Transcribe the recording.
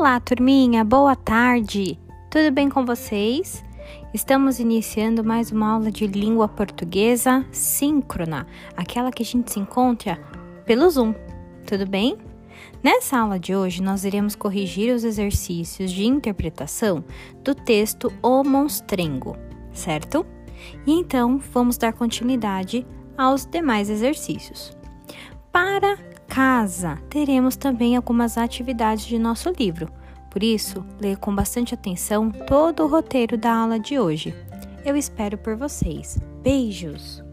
Olá, turminha, boa tarde! Tudo bem com vocês? Estamos iniciando mais uma aula de língua portuguesa síncrona, aquela que a gente se encontra pelo Zoom, tudo bem? Nessa aula de hoje, nós iremos corrigir os exercícios de interpretação do texto O Monstrengo, certo? E então vamos dar continuidade aos demais exercícios. Para casa, teremos também algumas atividades de nosso livro. Por isso, leia com bastante atenção todo o roteiro da aula de hoje. Eu espero por vocês. Beijos!